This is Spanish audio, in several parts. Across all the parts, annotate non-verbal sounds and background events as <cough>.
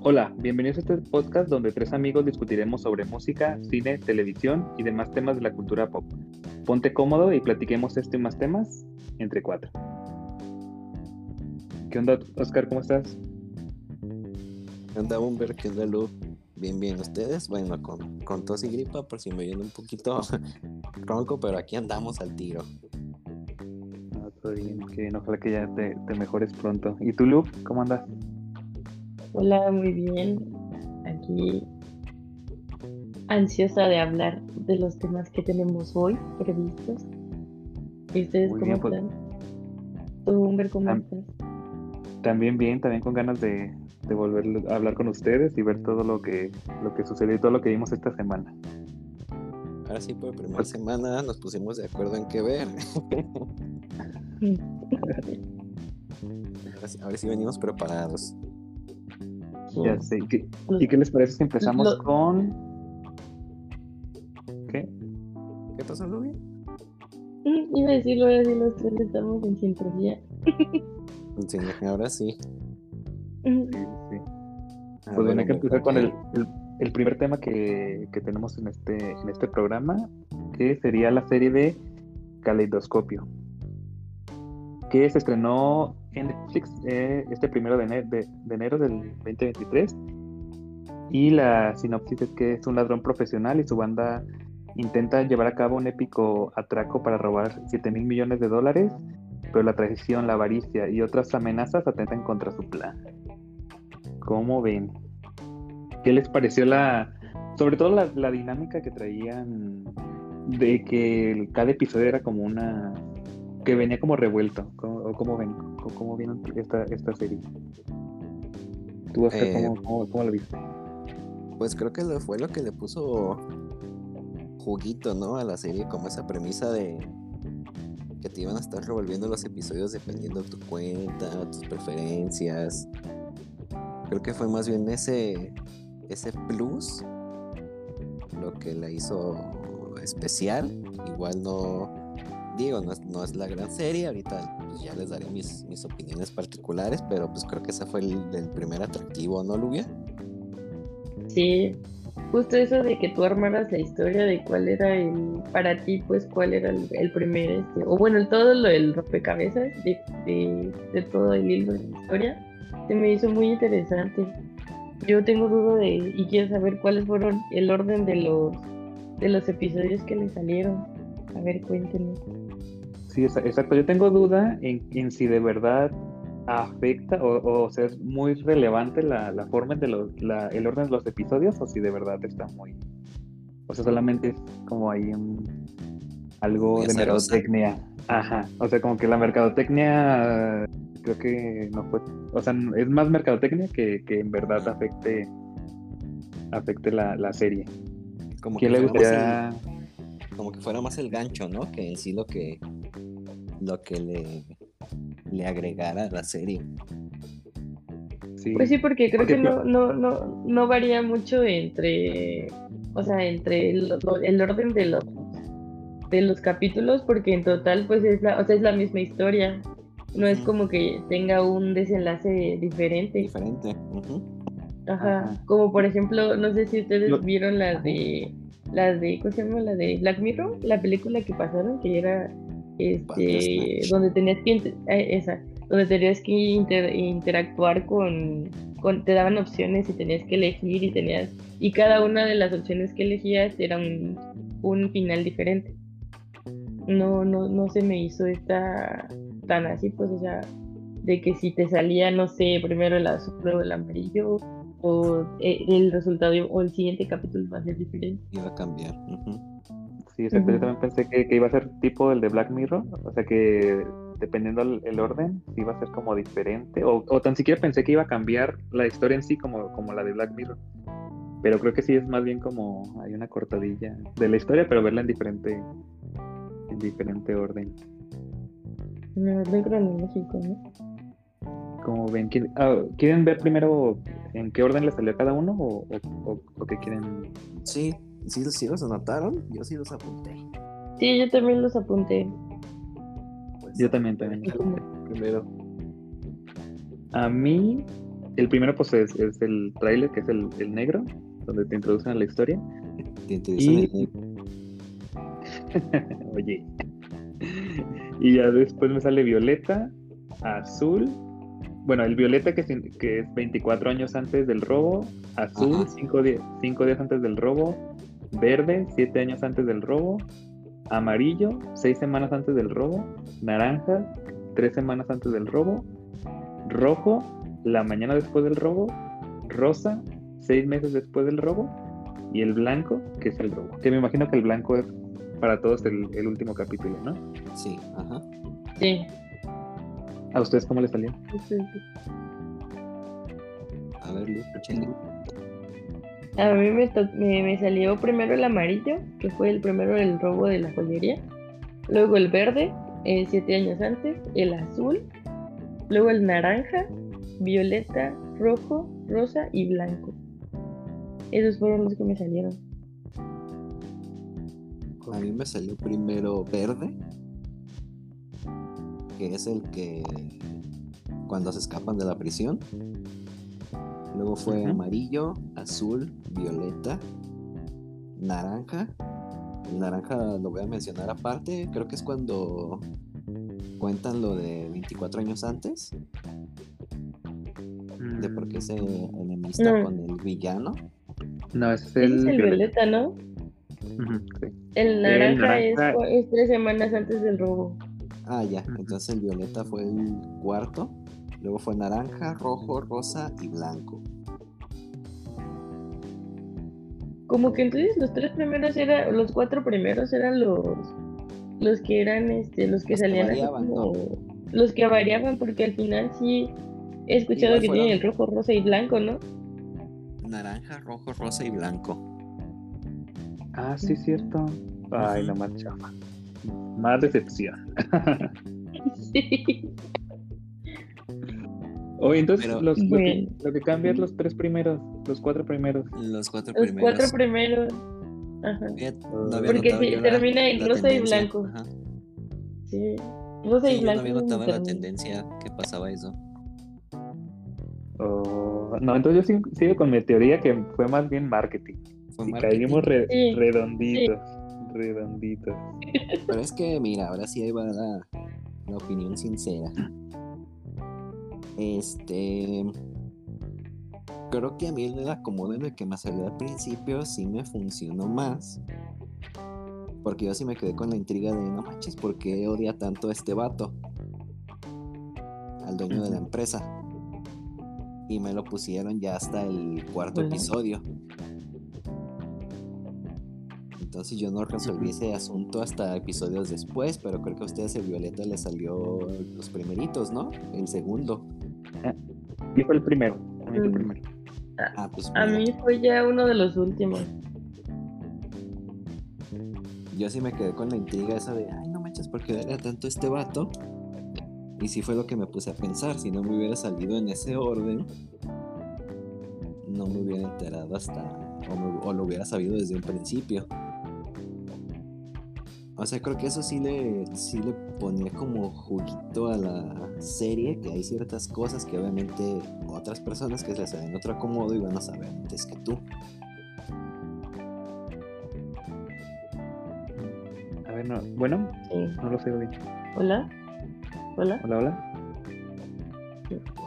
Hola, bienvenidos a este podcast donde tres amigos discutiremos sobre música, cine, televisión y demás temas de la cultura pop. Ponte cómodo y platiquemos este y más temas entre cuatro. ¿Qué onda, Oscar? ¿Cómo estás? ¿Qué onda, Humber? ¿Qué onda, Lu? Bien, bien, ¿ustedes? Bueno, con, con tos y gripa, por si me viene un poquito <laughs> ronco, pero aquí andamos al tiro. Ah, todo bien, que bien. Ojalá que ya te, te mejores pronto. ¿Y tú, Lu? ¿Cómo andas? Hola, muy bien. Aquí ansiosa de hablar de los temas que tenemos hoy previstos. ¿Y ustedes Muy cómo bien, pues. están? ¿Tú, Humber, cómo Tam- estás? También bien, también con ganas de, de volver a hablar con ustedes y ver todo lo que, lo que sucedió y todo lo que vimos esta semana. Ahora sí, por primera semana nos pusimos de acuerdo en qué ver. <laughs> Ahora sí, ahora sí venimos preparados. Ya sé. ¿Qué- Los- ¿Y qué les parece si empezamos Lo- con... ¿Qué? ¿Qué pasó, Lubi? Mm, Iba a decirlo, ahora sí los tres estamos en sintonía. Sí, ahora sí. Sí, sí. Ah, Pues bueno, hay que empezar con el- el primer tema que, que tenemos en este, en este programa, que sería la serie de Caleidoscopio, que se estrenó en Netflix eh, este primero de, ene- de- enero del 2023. Y la sinopsis es que es un ladrón profesional y su banda intenta llevar a cabo un épico atraco para robar 7 mil millones de dólares, pero la traición, la avaricia y otras amenazas atentan contra su plan. ¿Cómo ven? ¿Qué les pareció la, sobre todo la, la dinámica que traían de que cada episodio era como una, que venía como revuelto? ¿Cómo, o cómo ven? ¿Cómo, cómo vieron esta, esta serie? ¿Tú, Oscar, Eh, cómo, cómo, cómo lo viste? Pues creo que fue lo que le puso juguito, ¿no? A la serie, como esa premisa de que te iban a estar revolviendo los episodios dependiendo de tu cuenta, tus preferencias. Creo que fue más bien ese, ese plus lo que la hizo especial. Igual no, digo, no es, no es la gran serie, ahorita pues, ya les daré mis, mis opiniones particulares, pero pues creo que ese fue el, primer atractivo, ¿no, Lubia? Sí, justo eso de que tú armaras la historia de cuál era el, para ti, pues cuál era el, el primer, este, o bueno, todo lo del rompecabezas de, de, de todo el hilo de la historia, se me hizo muy interesante. Yo tengo duda de, y quiero saber cuáles fueron el orden de los, de los episodios que le salieron. A ver, cuéntenme. Sí, exacto. Yo tengo duda en, en si de verdad afecta o, o sea, es muy relevante la, la forma de los, la- el orden de los episodios o si de verdad está muy... O sea, solamente es como ahí un, algo Muy de azarosa. mercadotecnia. Ajá. O sea, como que la mercadotecnia creo que no fue... O sea, es más mercadotecnia que, que en verdad afecte afecte la, la serie. Como ¿Quién que le gustaría...? el- como que fuera más el gancho, ¿no? Que en sí lo que lo que le, le agregara a la serie. Sí. Pues sí, porque creo Porque que no, no, no, no varía mucho entre, o sea, entre el, el orden de los de los capítulos, porque en total pues es la, o sea, es la misma historia. No es como que tenga un desenlace diferente. Diferente. Ajá. Ajá. Como por ejemplo, no sé si ustedes vieron las de las de ¿cómo se llama? La de Black Mirror, la película que pasaron que era este donde tenías que inter- eh, esa, donde tenías que inter- interactuar con, con te daban opciones y tenías que elegir y tenías y cada una de las opciones que elegías era un, un final diferente. No no no se me hizo esta tan así pues, o sea, de que si te salía, no sé, primero el azul, luego el amarillo, o eh, el resultado o el siguiente capítulo va a ser diferente. Iba a cambiar. Sí, exacto. Yo también pensé que, que iba a ser tipo el de Black Mirror, o sea que dependiendo el, el orden, sí iba a ser como diferente, o, o tan siquiera pensé que iba a cambiar la historia en sí como, como la de Black Mirror. Pero creo que sí es más bien como hay una cortadilla de la historia, pero verla en diferente, en diferente orden. En orden cronológico, ¿no? Como ven, ¿quieren, ah, ¿quieren ver primero en qué orden le salió a cada uno o, o, o- o qué quieren? Sí, sí, sí los anotaron. Yo sí los apunté. Sí, yo también los apunté. Pues, Yo también, también. Primero. A mí, El primero, pues, es, es el tráiler, que es el, el negro, donde te introducen a la historia. Te interesan Y- el- <laughs> Oye. Y ya después me sale violeta, azul. Bueno, el violeta que, es 24 años antes del robo, azul, Ajá. 5 días, cinco días antes del robo, verde, 7 años antes del robo, amarillo, 6 semanas antes del robo, naranja, 3 semanas antes del robo, rojo, la mañana después del robo, rosa, 6 meses después del robo, y el blanco, que es el robo. Que me imagino que el blanco es para todos el, el último capítulo, ¿no? Sí, ajá. Sí. ¿A ustedes cómo les salió? A ver, Luz. A mí me, me, salió primero el amarillo, que fue el primero del robo de la joyería. Luego el verde, eh, siete años antes. El azul. Luego el naranja, violeta, rojo, rosa y blanco. Esos fueron los que me salieron. A mí me salió primero verde, que es el que cuando se escapan de la prisión. Luego fue amarillo, azul, violeta, naranja. El naranja lo voy a mencionar aparte, creo que es cuando cuentan lo de 24 años antes, de por qué se enemista No. con el villano. No, es Ese el, es el violeta. violeta, ¿no? Ujú, sí. El naranja, naranja- Es, tres semanas antes del robo. Ah, ya. Entonces el violeta fue el cuarto. Luego fue naranja, rojo, rosa y blanco. Como que entonces los tres primeros eran, los cuatro primeros eran los los que eran este, los que Los que salían así los que variaban porque al final sí he escuchado Igual que fueron- tienen el rojo, rosa y blanco, ¿no? Naranja, rojo, rosa y blanco. Ah, sí, cierto. Ay, más chafa. Más decepción. <laughs> <laughs> Sí. Oye, entonces Pero- los, lo, que, lo que cambia es los tres primeros, los cuatro primeros. Los cuatro Los primeros. cuatro primeros. Ajá. No Porque la- termina en la rosa y tendencia. blanco. Ajá. Sí. Rosa Sí, y yo no blanco. había notado la tendencia que pasaba eso. Oh, no, entonces yo sigo, sigo con mi teoría que fue más bien marketing. Fue Y marketing. caímos re- Sí, redonditos. Redonditos. Pero es que, mira, ahora sí ahí va la, la opinión sincera. Este. Creo que a mí el acomodo en el que me salió al principio sí me funcionó más. Porque yo sí me quedé con la intriga de no manches, ¿por qué odia tanto a este vato? Al dueño de la empresa. Y me lo pusieron ya hasta el cuarto episodio. Entonces yo no resolví ese asunto hasta episodios después, pero creo que a ustedes el Violeta le salió los primeritos, ¿no? El segundo. Fue el primero. a mí fue el Mm. primero. Ah, pues A mí fue ya uno de los últimos. yo sí me quedé con la intriga esa de, ay, no manches, ¿por qué era tanto este vato? Y sí fue lo que me puse a pensar, si no me hubiera salido en ese orden, no me hubiera enterado hasta, o, me- o lo hubiera sabido desde un principio. O sea, creo que eso sí le, sí le ponía como juguito a la serie, que hay ciertas cosas que obviamente otras personas que se les en otro acomodo iban a saber antes que tú. A ver, no. Bueno, Sí. no lo sé bien. Hola. Hola. Hola, hola.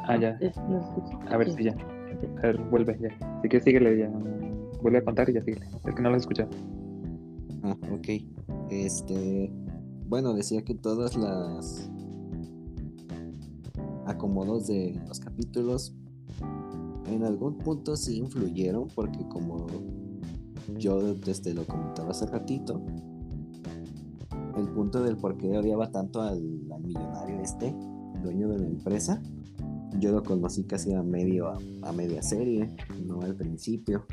Ah, ya. A ver Sí. si ya. A ver, vuelve ya. Así que síguele ya. Vuelve a contar y ya síguele. Es que no lo he escuchado. Ah, ok. Este. Bueno, decía que todas las acomodos de los capítulos en algún punto sí influyeron, porque como yo desde lo comentaba hace ratito, el punto del por qué odiaba tanto al, millonario este, dueño de la empresa, yo lo conocí casi a medio a, a media serie, no al principio.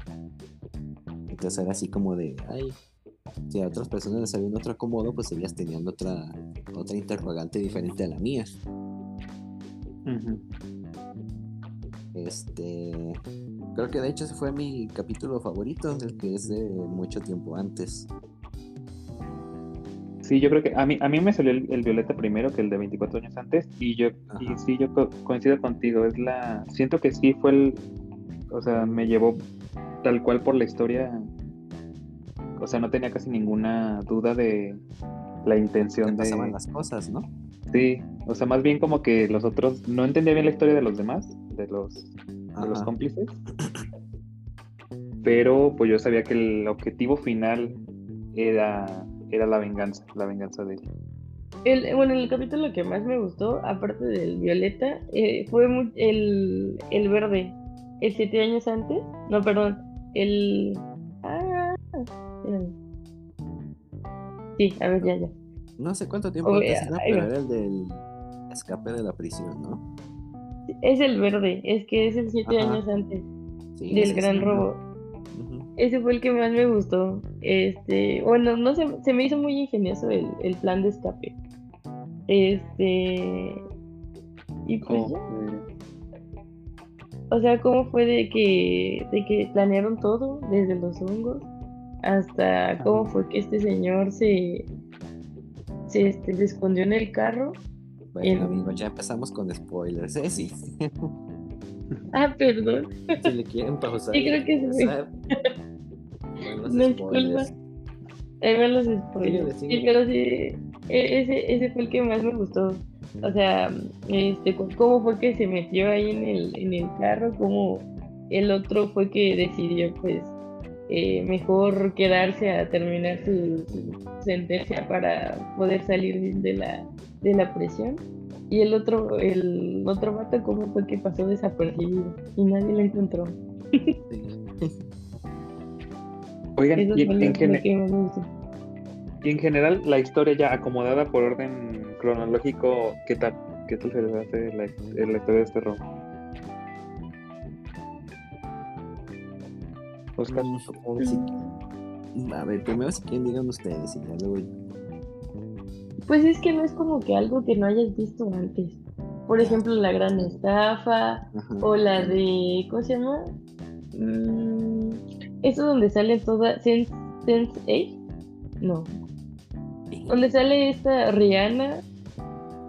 Entonces era así como de, ay, si a otras personas les salió un otro acomodo, pues ellas tenían otra, otra interrogante diferente a la mía. Este. Creo que de hecho ese fue mi capítulo favorito, el que es de mucho tiempo antes. Sí, yo creo que a mí, a mí me salió el, Violeta primero que el de 24 años antes y yo y sí, yo coincido contigo, es la siento que sí fue el o sea, me llevó tal cual por la historia. O sea, no tenía casi ninguna duda de la intención de pasaban las cosas, ¿no? Sí, o sea, más bien como que los otros no entendía bien la historia de los demás, de los de los cómplices. Pero pues yo sabía que el objetivo final era era la venganza, la venganza de él. El, bueno, el capítulo que más me gustó, aparte del Violeta, eh, fue el, el verde, el siete años antes. No, perdón, el. Sí, a ver, ya, ya. No sé cuánto tiempo era, pero era el del escape de la prisión, ¿no? Es el verde, es que es el siete años antes del gran robo. Ese fue el que más me gustó. Este, bueno, no sé, se me hizo muy ingenioso el, el plan de escape. Este, y pues O sea, cómo fue de que, de que planearon todo, desde los hongos hasta cómo fue que este señor se, se, este, escondió en el carro. Bueno, amigos, ya empezamos con spoilers, ¿eh? Sí. <laughs> Ah, perdón. Si le quieren pausar. Sí, creo que sí. No spoilers. Ahí los spoilers. Sí, pero sí, e-, ese, ese fue el que más me gustó. O sea, este, cómo fue que se metió ahí en el, en el carro, cómo el otro fue que decidió, pues, eh, mejor quedarse a terminar su, sentencia para poder salir de la, de la prisión. Y el otro, el otro vato, ¿cómo fue que pasó desapercibido? Y nadie lo encontró. <laughs> Oigan, y en, general, la historia ya acomodada por orden cronológico, ¿qué tal? ¿Qué tal se les hace la, la historia de este robo? Oscar, mm, A ver, primero si quieren digan ustedes y ya luego Pues es que no es como que algo que no hayas visto antes. Por ejemplo, la gran estafa o la de. ¿Cómo se llama? Mm, eso donde sale toda. Sense, Sense 8? No. Donde sale esta Rihanna.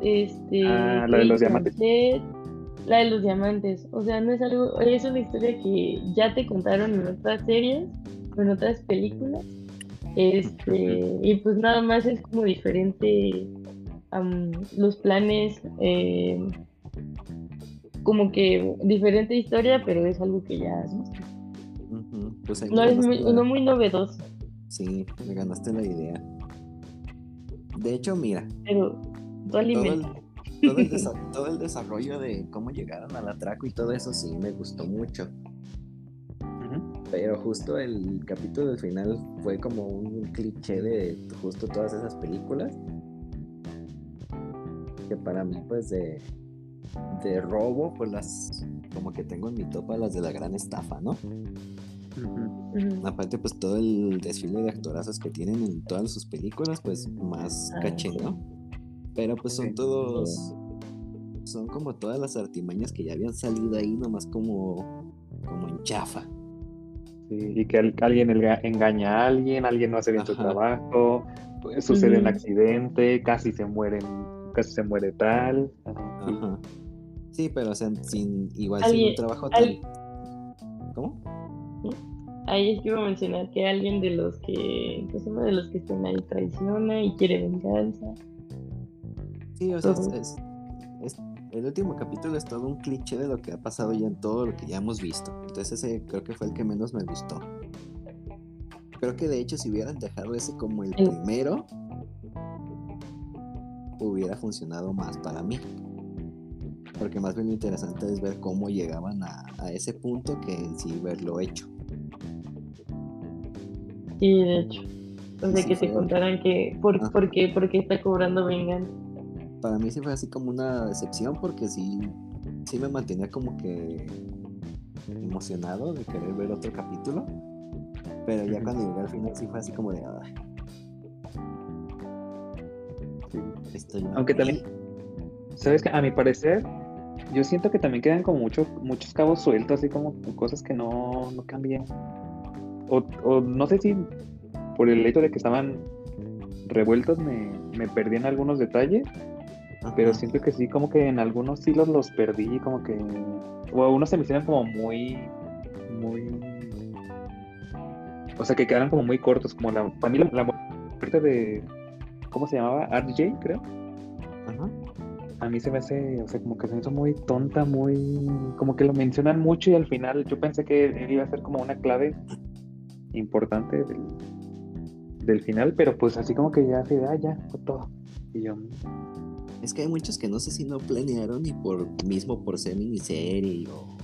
Este. Ah, la de los diamantes la de los diamantes. O sea, no es algo, es una historia que ya te contaron en otras series, en otras películas. Este, y pues nada más es como diferente los planes, eh, como que diferente historia, pero es algo que ya has visto. Pues no es muy, no muy novedoso. Sí, me ganaste la idea. De hecho, mira. Pero tú alimenta todo el, desarrollo de cómo llegaron al atraco y todo eso sí me gustó mucho. Pero justo el capítulo del final fue como un cliché de justo todas esas películas. Que para mí, pues de, de robo, pues las como que tengo en mi topa las de la gran estafa, ¿no? Aparte, pues todo el desfile de actorazos que tienen en todas sus películas, pues más ah, caché, ¿no? Pero pues son todos. Son como todas las artimañas que ya habían salido ahí, nomás como. como en chafa. Sí, y que alguien engaña a alguien, alguien no hace bien su trabajo, pues, sucede un accidente, casi se mueren, casi se muere tal. Sí, pero o sea, sin, igual sin un trabajo tal. ¿Cómo? Ahí es que iba a mencionar que alguien de los que, pues uno de los que están ahí traiciona y quiere venganza. Sí, o sea, es, el último capítulo es todo un cliché de lo que ha pasado ya en todo lo que ya hemos visto. Entonces ese creo que fue el que menos me gustó. Creo que de hecho si hubieran dejado ese como el primero, hubiera funcionado más para mí. Porque más bien lo interesante es ver cómo llegaban a, ese punto que en sí verlo hecho. Sí, de hecho. O sea, que se contaran que por, por, qué, por qué está cobrando venganza para mí sí fue así como una decepción porque sí, sí me mantenía como que emocionado de querer ver otro capítulo. Pero ya cuando llegué al final sí fue así como de... Aunque también, sabes que a mi parecer, yo siento que también quedan como muchos muchos cabos sueltos, así como cosas que no, no cambian. O, o no sé si por el hecho de que estaban revueltos me, me perdí en algunos detalles, pero siento que sí, como que en algunos sí los, los perdí, como que... O algunos se me hicieron como muy... Muy... O sea, que quedaron como muy cortos, como la... Para mí la, la muerte de... ¿Cómo se llamaba? RJ, creo. Ajá. A mí se me hace, o sea, como que se me hizo muy tonta, muy... Como que lo mencionan mucho y al final yo pensé que él iba a ser como una clave importante del, del final, pero pues así como que ya se ah, ya, fue todo. Y yo, Es que hay muchos que no sé si no planearon y por mismo por ser miniserie o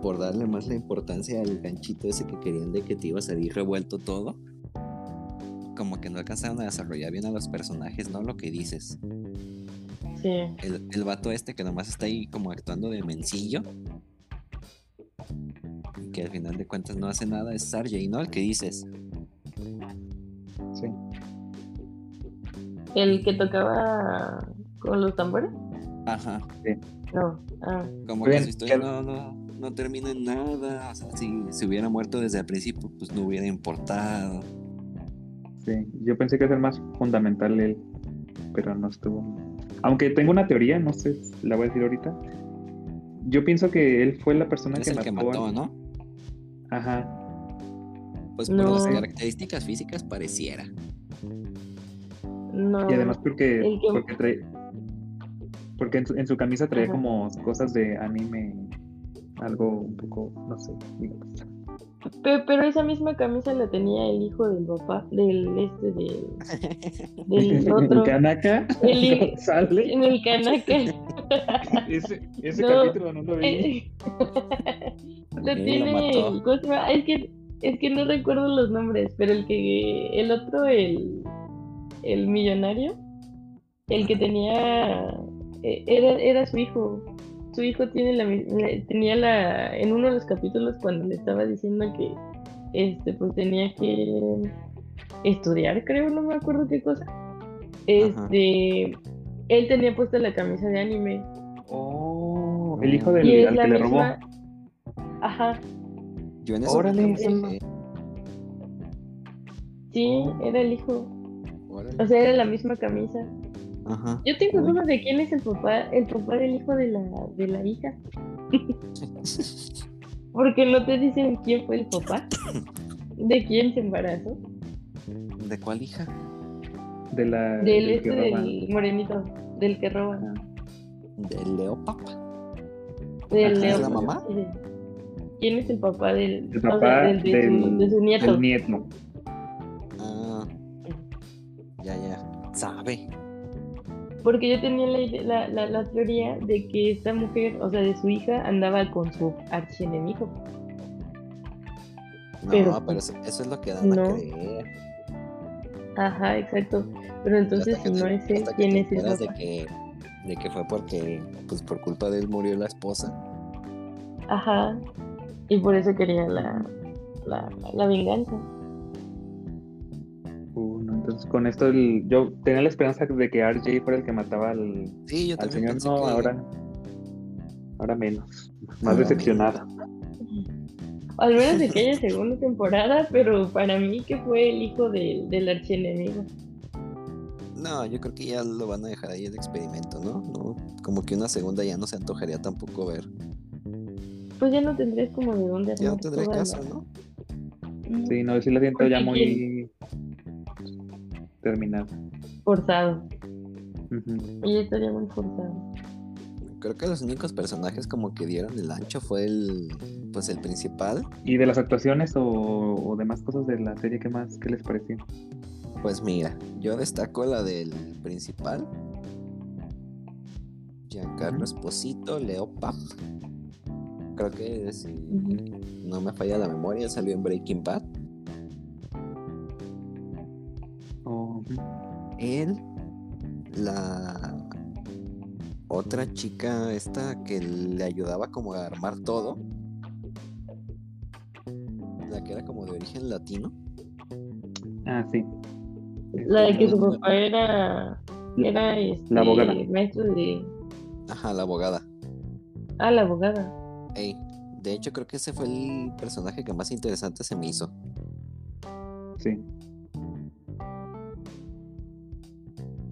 por darle más la importancia al ganchito ese que querían de que te iba a salir revuelto todo. Como que no alcanzaron a desarrollar bien a los personajes, ¿no? Lo que dices. Sí. El, el vato este que nomás está ahí como actuando de mencillo. Y que al final de cuentas no hace nada es Sarjay, ¿no? El que dices. sí. El que tocaba con los tambores. Ajá. No. Ah. Como Bien, que su historia ¿qué- no, no, no termina en nada. O sea, si se hubiera muerto desde el principio, pues no hubiera importado. Sí, yo pensé que a ser más fundamental él, pero no estuvo. Aunque tengo una teoría, no sé, la voy a decir ahorita. Yo pienso que él fue la persona Es que el mató. que mató, a- ¿no? Ajá, Pues por No. las características físicas pareciera. No. y además porque, El que- porque trae, porque en su, en su camisa traía Ajá. como cosas de anime, algo un poco, no sé, digamos. Pe- Pero, esa misma camisa la tenía el hijo del papá, del este, <laughs> del, del otro. Kanaka El hi- <laughs> sale. En el canaca. <laughs> Ese, ese No. capítulo no lo vi. Eh, lo tiene. mató. ¿cómo se llama? Es que, es que no recuerdo los nombres, pero el que. El otro, el. El millonario. El que tenía. Eh, Era, era su hijo. Su hijo tiene la, la- tenía la. En uno de los capítulos, cuando le estaba diciendo que. Este, pues tenía que. Estudiar, creo, no me acuerdo qué cosa. Este. Él tenía puesta la camisa de anime. Oh, el hijo del Y es al la que le robó. misma. Ajá, Yo en eso Órale, sí, era el hijo. Órale. O sea, era la misma camisa. Ajá. Yo tengo dudas de quién es el papá, el papá del hijo de la, de la hija. <laughs> Porque no te dicen quién fue el papá. <coughs> ¿De quién se embarazó? ¿De cuál hija? De la, Del del este que roba. del morenito, del que roba. ¿De Leo Papa? Del Ajá, Leo. ¿la mamá? ¿Quién es el papá del, El o sea, papá del- de, su, del- de su nieto? del nieto. Ah. Ya, ya. ¿Sabe? Porque yo tenía la, la, la, la teoría de que esta mujer, o sea, de su hija, andaba con su archienemigo. No, Pero- pero, eso, eso es lo que dan a No. creer. Ajá, exacto. Pero entonces, si no es él, ¿quién es de que, de que fue porque, pues por culpa de él murió la esposa. Ajá. Y por eso quería la, la, la venganza. No, entonces con esto el- yo tenía la esperanza de que RJ fuera el que mataba al, Sí, yo al señor. No, que- ahora, ahora menos. Más Ahora decepcionada. Al menos de que haya segunda temporada, pero para mí que fue el hijo del del archienemigo. No, yo creo que ya lo van a dejar ahí el experimento, ¿no? no Como que una segunda ya no se antojaría tampoco ver. Pues ya no tendrías como de dónde Ya no tendré caso, la- ¿no? Sí, no, sí la siento ya muy terminada. Forzado. Ujú. Ella estaría muy forzado. Creo que los únicos personajes como que dieron el ancho fue el, pues el principal. ¿Y de las actuaciones o, o demás cosas de la serie, qué más? ¿Qué les pareció? Pues mira, yo destaco la del principal. Giancarlo Esposito, Leo Pap. Creo que si no me falla la memoria, salió en Breaking Bad. Él, la otra chica esta que le ayudaba como a armar todo. La que era como de origen latino. Ah, sí. La de que su Este, papá era, era este, La abogada. maestro de... Ajá, la abogada. Ah, la abogada. Ey, de hecho creo que ese fue el personaje que más interesante se me hizo. Sí.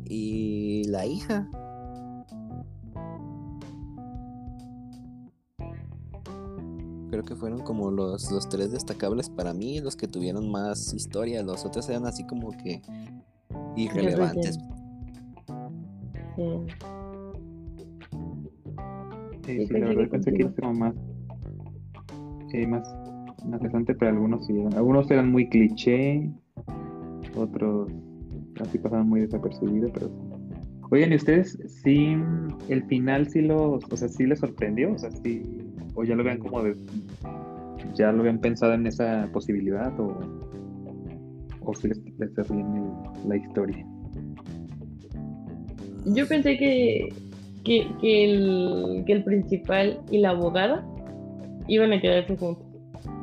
Y la hija. Creo que fueron como los, los tres destacables para mí, los que tuvieron más historia. Los otros eran así como que irrelevantes. Sí. Sí, Sí, la verdad pensé que iba a ser como más, eh, más, más interesante, pero algunos sí eran, algunos eran muy cliché, otros así pasaban muy desapercibidos, pero. Oigan, ¿y ustedes sí, el final sí los, o sea, sí les sorprendió? O sea, sí, o ya lo vean como de, ya lo habían pensado en esa posibilidad, o, o sí les, les el- la historia. Yo pensé que, que, que el, que el principal y la abogada iban a quedarse juntos.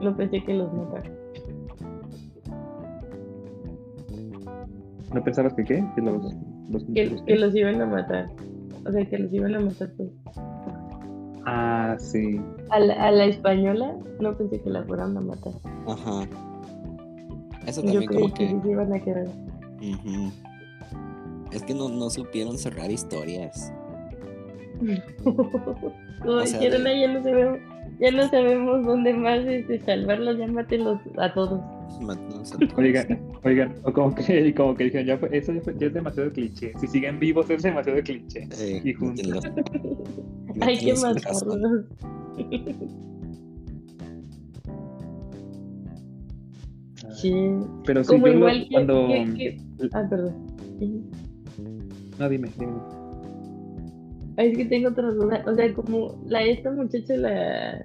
No pensé que los mataran. ¿No pensabas que qué? Que los, los, Que, los- que los iban a matar. O sea, que los iban a matar pues. Ah, sí. A la, a la española no pensé que la fueran a matar. Ajá. Eso Yo también creí como que que. sí se iban a quedar. Es que no, no supieron cerrar historias. <laughs> Como O sea, dijeron, de- "Ay, ya no sabemos, ya no sabemos dónde más este, salvarlos, ya mátenlos a todos. Mátanos a todos. Oigan, oigan, o como que, <laughs> como que dijeron, ya fue- eso ya, fue- ya es demasiado cliché. Si siguen vivos es demasiado cliché. Eh, y juntos. Hay que matarlos. Sí. Pero sí, Como yo lo- igual que, cuando... que- que- Ah, perdón. No, dime, dime. Ay, Es que tengo otra duda. O sea, como la esta muchacha, la,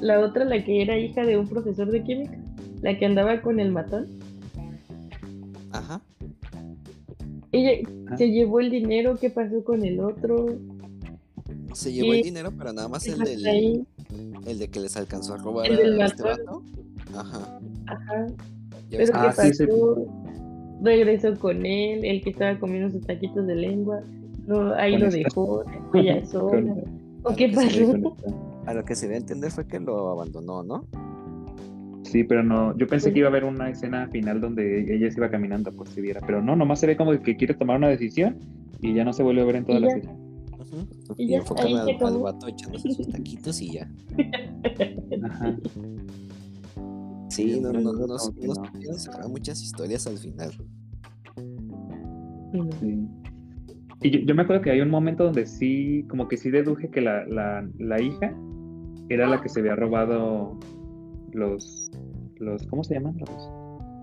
la otra, la que era hija de un profesor de química, la que andaba con el matón, ella Ah. se llevó el dinero, ¿qué pasó con el otro? Se llevó el dinero, pero nada más el del, ahí. el de que les alcanzó a robar El del a este vato. Ajá. Ajá. Pero Ah, ¿qué sí, sí. pasó? Regresó con él, el que estaba comiendo sus taquitos de lengua. No, ahí Con lo esta- dejó, ella <laughs> sola. Con- ¿O Ah, qué pasó? <laughs> A lo que se ve a entender fue que lo abandonó, ¿no? Sí, pero no, yo pensé que iba a haber una escena final donde ella se iba caminando por si viera, pero no, nomás se ve como que quiere tomar una decisión y ya no se vuelve a ver en toda Y la serie. Y Y ya, ahí al, al vato echándose sus taquitos y ya. Ajá. Sí, Sí, no, no, no, no, muchas historias al final. Sí. Y yo, yo me acuerdo que hay un momento donde sí, como que sí deduje que la, la, la hija era la que se había robado los, los, ¿cómo se llaman? Los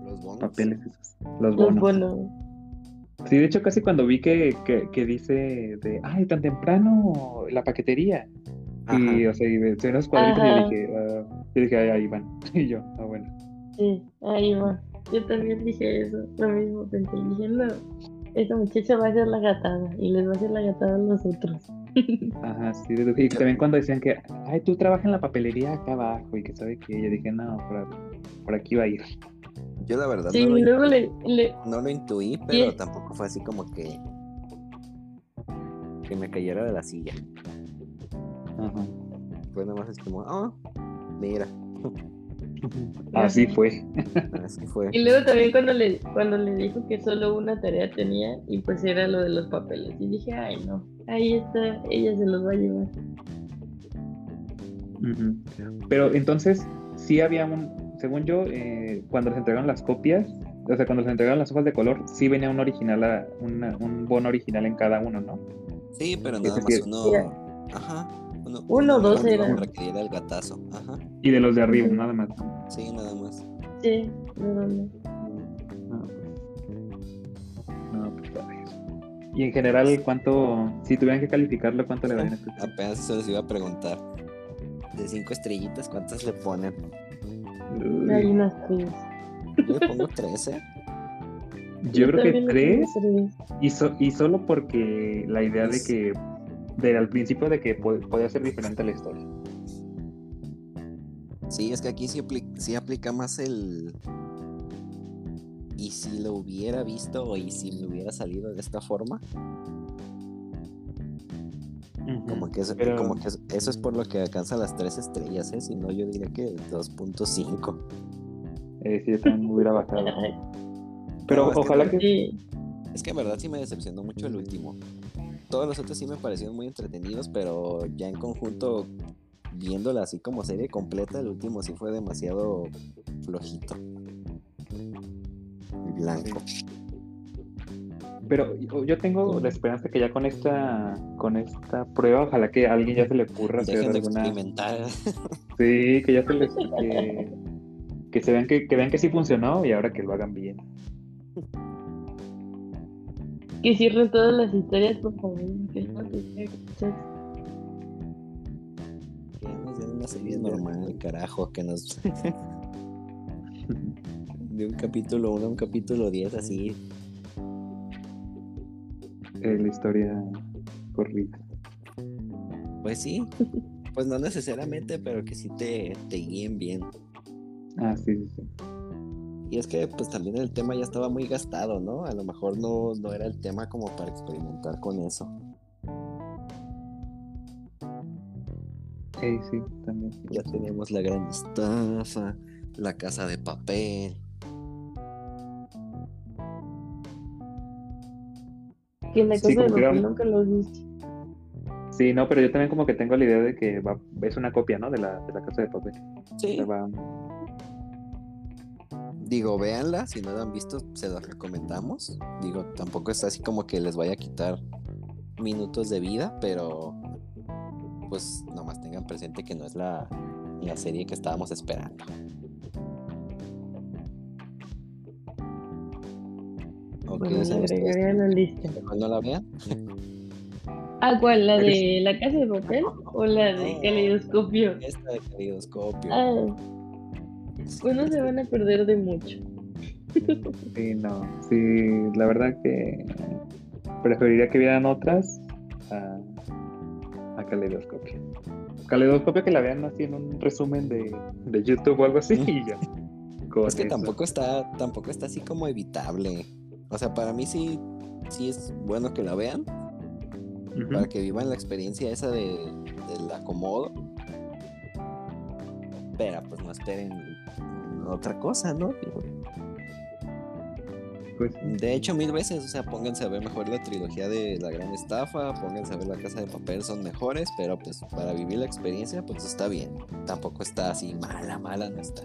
Los bonos. papeles esos. Los Los bonos. bonos. Sí, de hecho casi cuando vi que, que, que dice de, ay, tan temprano la paquetería. Y, o sea, y de unos cuadritos Ajá. yo dije, ah, yo dije, ay, ahí van. <laughs> Y yo, ah, bueno. Sí, ahí va. Yo también dije eso, lo mismo pensé. Dije, no, esta muchacha va a ser la gatada y les va a hacer la gatada a los otros. <laughs> Ajá, sí. Y también cuando decían que, ay, tú trabajas en la papelería acá abajo y que sabe que yo dije, no, por, por aquí va a ir. Yo la verdad Sí, no, lo, luego le, le- no lo intuí, pero Sí. tampoco fue así como que que me cayera de la silla. Ajá. Fue nada más así como, oh, mira, Así fue. así fue. y luego también cuando le, cuando le dijo que solo una tarea tenía y pues era lo de los papeles. Y dije, ay no, ahí está, ella se los va a llevar. Pero entonces, sí había un, según yo, eh, cuando les entregaron las copias, o sea, cuando les entregaron las hojas de color, sí venía un original, a- una- un bono original en cada uno, ¿no? Sí, pero Es nada más decir, uno. Mira. Ajá. Uno, Uno o dos que diera el gatazo. Ajá. Y de los de arriba, nada más. Sí, nada más. Sí, no, no, no. No, pues. Y en general, ¿cuánto, si tuvieran que calificarlo, cuánto le darían a este? <laughs> Apenas se les iba a preguntar. De cinco estrellitas, ¿cuántas le ponen? Hay Uy, unas tres. Yo le pongo 13. Yo creo que tres, tres. y, so- y solo porque la idea de que, de, al principio de que po- podía ser diferente la historia. Sí, es que aquí sí, apli- sí aplica más el. Y si lo hubiera visto o y si me hubiera salido de esta forma, como que eso, Pero- como que eso, eso es por lo que alcanza las tres estrellas, ¿eh? Si no, yo diría que 2.5. Eh, sí, yo también hubiera bajado. Pero que ojalá que, Sí, Es que en verdad sí me decepcionó mucho el último. Todos los otros sí me parecieron muy entretenidos, pero ya en conjunto, viéndola así como serie completa, el último sí fue demasiado flojito. Blanco. Pero yo- tengo la esperanza que ya con esta con esta prueba, ojalá que a alguien ya se le ocurra hacer Dejen alguna. <laughs> Sí, que ya se les. Que, que se vean que, que vean que sí funcionó y ahora que lo hagan bien. <laughs> Que cierren todas las historias, por favor. que no Que nos den una serie normal, carajo, que nos. <laughs> de un capítulo 1 a un capítulo 10, así. Eh, la historia corrida. Pues sí. Pues no necesariamente, pero que sí te, te guíen bien. Ah, sí, sí, sí. Y es que pues también el tema ya estaba muy gastado, ¿no? A lo mejor no, no era el tema como para experimentar con eso. Eh, sí, también. Ya teníamos la gran estafa, la casa de papel. Que la Sí, cosa de papel era- nunca lo viste. Sí, no, pero yo también como que tengo la idea de que va, es una copia, ¿no? De la, de la casa de papel. O Sí. sea, va- Digo, véanla, si no la han visto, se las recomendamos. Digo, tampoco es así como que les vaya a quitar minutos de vida, pero pues nomás tengan presente que no es la, la serie que estábamos esperando. ¿O Bueno, la agregaré a la lista. vean? Ah, ¿cuál? ¿La de la casa de papel o la de caleidoscopio? Esta de caleidoscopio. Ah, pues no se van a perder de mucho. Sí, no. Sí, la verdad que preferiría que vieran otras a, a Caleidoscopio. Caleidoscopio que la vean así en un resumen de, de YouTube o algo así y ya. Con Es que eso. tampoco está, tampoco está así como evitable. O sea, para mí sí, sí es bueno que la vean, para que vivan la experiencia esa de, del acomodo. Pero pues no esperen otra cosa, ¿no? Pues, De hecho, mil veces, o sea, pónganse a ver mejor la trilogía de La Gran Estafa, pónganse a ver La Casa de Papel, son mejores, pero pues para vivir la experiencia, pues está bien. Tampoco está así mala, mala, no está.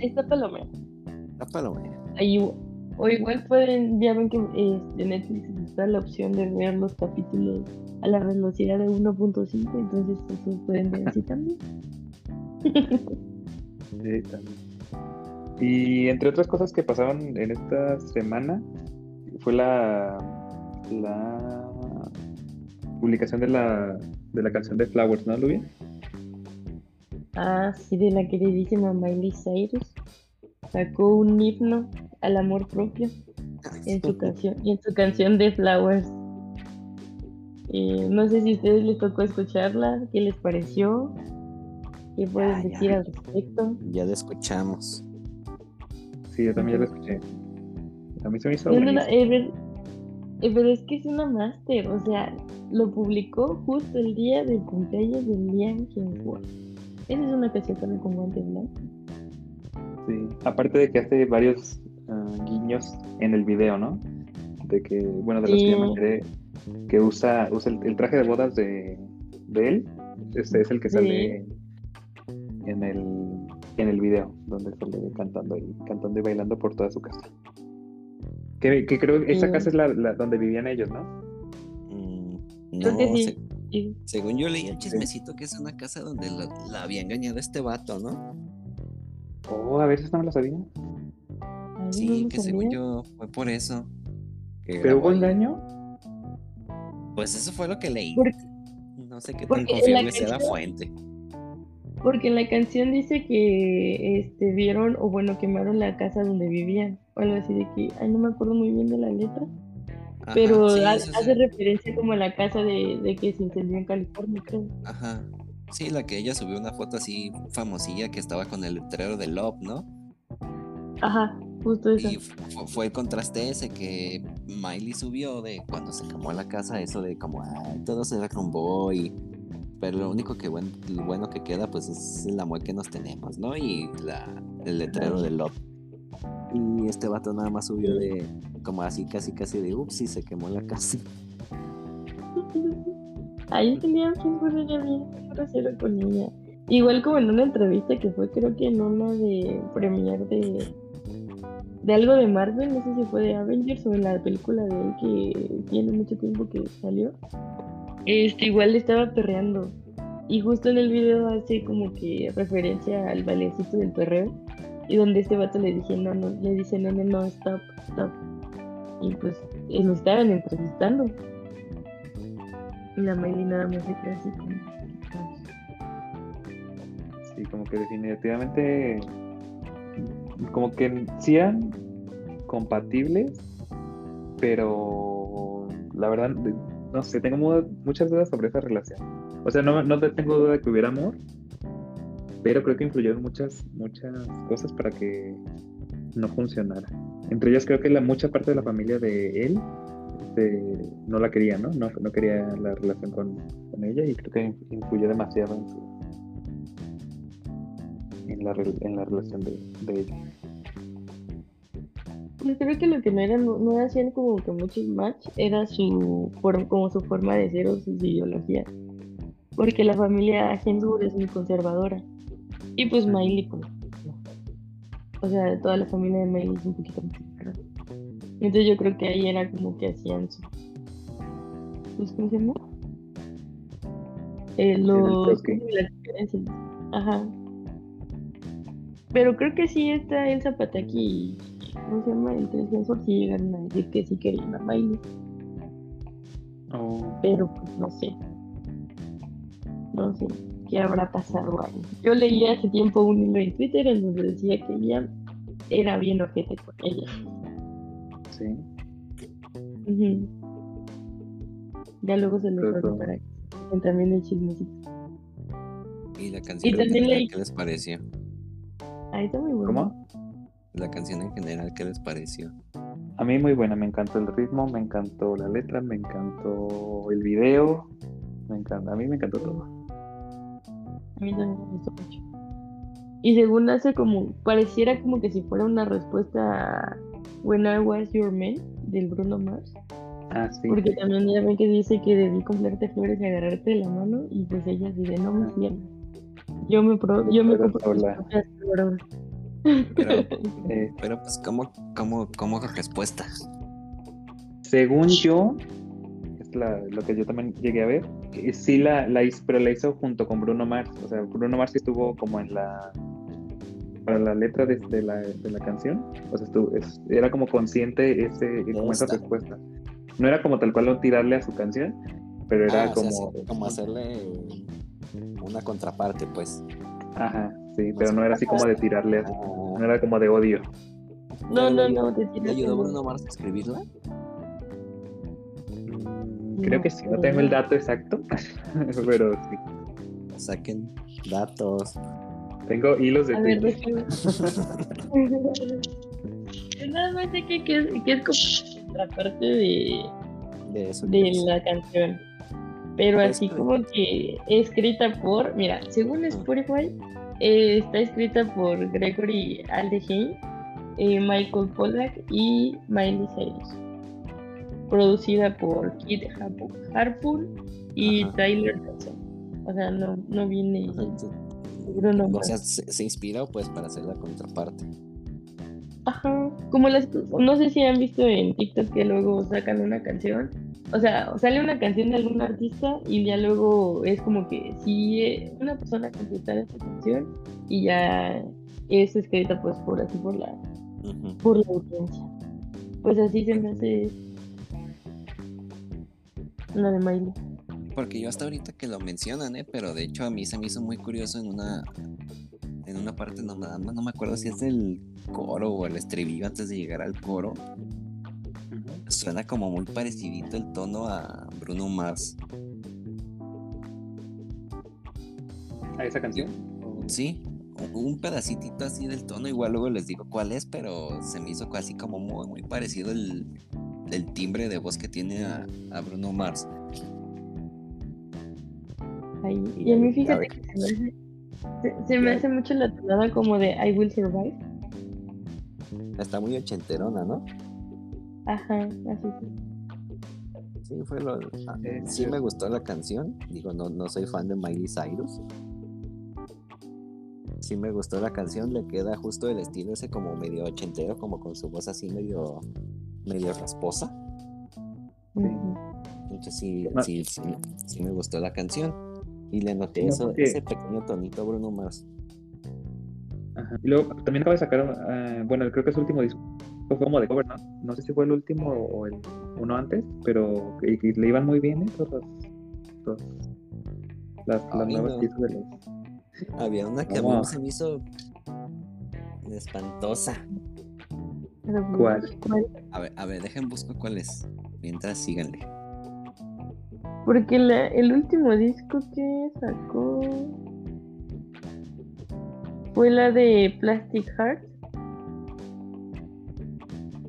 Está palomera. Está palomera. Ahí, o igual pueden, ya ven que este, Netflix está la opción de ver los capítulos a la velocidad de 1.5, entonces pues, los pueden ver así también. <laughs> sí, también. Y entre otras cosas que pasaron en esta semana fue la, la publicación de la, de la canción de Flowers, ¿no, Luis? Ah, sí, de la queridísima Miley Cyrus. Sacó un himno al amor propio en su <laughs> canción, en su canción de Flowers. Eh, no sé si a ustedes les tocó escucharla, qué les pareció, qué pueden Ya, ya. decir al respecto. Ya la escuchamos. Sí, yo también ya lo escuché. A mí se me hizo No, no, no, eh, eh, pero es que es una máster, o sea, lo publicó justo el día del cumpleaños de Liam Hemsworth. Esa es una también con guantes blancos. Sí, aparte de que hace varios ah, guiños en el video, ¿no? De que, bueno, de los que yo me enteré, que usa, usa el, el traje de bodas de, de él, este es el que Sí. En el, en el video, donde sale cantando y, cantando y bailando por toda su casa. Que, que creo que esa Sí. casa es la, la donde vivían ellos, ¿no? Mm, Creo no, que sí. se- Y- según yo leí el chismecito que es una casa donde la, la había engañado este vato, ¿no? Oh, a veces no me lo sabía. ay, no Sí, lo que según yo fue por eso. que ¿Pero hubo engaño? Pues eso fue lo que leí. No sé qué tan confiable sea la fuente. Porque en la canción dice que este vieron o bueno quemaron la casa donde vivían o algo así de que ay no me acuerdo muy bien de la letra Ajá, pero sí, hace referencia como a la casa de, de que se incendió en California creo Ajá. Sí, la que ella subió una foto así famosilla que estaba con el letrero de Love, ¿no? ajá justo eso Y fu- fue el contraste ese que Miley subió de cuando se quemó la casa, eso de como, ay, todo se derrumbó y... Pero lo único que buen- lo bueno que queda pues es el amor que nos tenemos, ¿no? Y la, el letrero de Love. Y este vato nada más subió de, como así, casi, casi de ups, y se quemó la casa. <laughs> Ahí tenía que ella bien grosero con ella. Igual como en una entrevista que fue, creo que en una de premier de, de algo de Marvel, no sé si fue de Avengers o en la película de él que tiene mucho tiempo que salió. Este, igual le estaba perreando. Y justo en el video hace como que referencia al bailecito del perreo. Y donde este vato le dije, no, no, le dice, no, no, no, stop, stop. Y pues eh, lo estaban entrevistando. Y la Miley nada más se queda así como. Sí, como que definitivamente. Como que sí eran compatibles, pero la verdad, no sé, tengo mu- muchas dudas sobre esa relación. O sea, no, no te- tengo duda de que hubiera amor, pero creo que influyeron muchas, muchas cosas para que no funcionara. Entre ellas creo que la mucha parte de la familia de él este, no la quería, ¿no? ¿no? No quería la relación con, con ella y creo que influyó demasiado en su en la, en la relación de ella. Pues creo que lo que no era, no, hacían como que mucho match era su forma, como su forma de ser o sus ideologías. Porque la familia Hemsworth es muy conservadora. Y pues Miley, pues. no. O sea, toda la familia de Miley es un poquito más. Entonces yo creo que ahí era como que hacían su. pues, ¿Cómo se llama? Eh, los. como. Ajá. Pero creo que sí está el Zapataki. ¿Cómo se llama? El Tres Hemsworth sí llegaron a decir que sí querían a Miley. Oh, Pero pues no sé. No sé qué habrá pasado ahí. Yo leí hace tiempo un hilo en Twitter en donde decía que ella era bien ojete con ella. sí. Ujú. Ya luego se lo paso para que también el chismecito. Y la canción en también ¿qué les pareció? Ahí está muy bueno. ¿Cómo? La canción en general, ¿qué les pareció? A mí muy buena, me encantó el ritmo, me encantó la letra, me encantó el video, me encanta, a mí me encantó todo. A mí también me gustó mucho. Y según hace como, pareciera como que si fuera una respuesta a When I Was Your Man del Bruno Mars. Ah, sí. Porque también ya ven que dice que debí comprarte flores y agarrarte de la mano y pues ella dice, no me fías. Yo me, pro, yo me Pero compro mis sola. propias flores". Pero, Eh, <laughs> pero pues, ¿cómo, cómo, cómo respuesta? según yo, es la- lo que yo también llegué a ver, que sí la, la hizo, pero la hizo junto con Bruno Mars. O sea, Bruno Mars estuvo como en la para la letra de, de la, de la canción. O sea, estuvo- es- era como consciente ese, como esa Esta. respuesta. No era como tal cual tirarle a su canción, pero era Ah, o sea, como. sí, como hacerle una contraparte, pues. Ajá, sí, pero no era así como de tirarle, a- Ah, no era como de odio. No, no, no, te ¿Le ayudó Bruno Mars a escribirla? Creo No, que sí, no tengo el dato exacto, <laughs> pero sí. Saquen datos. Tengo hilos de Twitter. <laughs> Yo nada más sé que, que, es, que es como contraparte de, De eso. de es. la canción. Pero así como que escrita por, mira, según Spotify, eh, está escrita por Gregory Aldehane, eh, Michael Pollack y Miley Cyrus. Producida por Kid Harpo- Harpoon y Ajá. Tyler Johnson. O sea, no, no viene O sea, se- Bruno o sea, se, se inspiró pues para hacer la contraparte. Ajá, como las, no sé si han visto en TikTok que luego sacan una canción, o sea, sale una canción de algún artista y ya luego es como que si una persona completara esta canción y ya es escrita pues por así por la, por la audiencia. Pues así se me hace la de Miley. Porque yo hasta ahorita que lo mencionan, ¿eh? Pero de hecho a mí se me hizo muy curioso en una en una parte, no, nada más no me acuerdo si es el coro o el estribillo antes de llegar al coro. Suena como muy parecidito el tono a Bruno Mars. ¿A esa canción? Sí, un- pedacitito así del tono, igual luego les digo cuál es, pero se me hizo casi como muy, muy parecido el, el timbre de voz que tiene a, a Bruno Mars. Y a mí fíjate que se me hace, se, se me hace mucho la tonada como de I Will Survive. Está muy ochenterona, ¿no? Ajá, así fue. Sí, fue lo. Eh, sí me gustó la canción. Digo, no, no soy fan de Miley Cyrus. Sí me gustó la canción, le queda justo el estilo ese como medio ochentero, como con su voz así medio, medio rasposa. Ujú. Entonces sí, Ah. sí, sí, sí me gustó la canción. Y le noté No, eso, porque- ese pequeño tonito Bruno Mars. Ajá. Y luego también acaba de sacar, eh, bueno, creo que su último disco fue como de cover, ¿no? No sé si fue el último o el uno antes, pero y- y le iban muy bien, ¿eh? Todas las, las, las nuevas no. de los... Había una que a ¿Cómo? mí se me hizo espantosa. ¿Cuál? A ver, a ver, dejen busco cuál es. Mientras síganle. Porque la- el último disco que sacó fue la de Plastic Heart,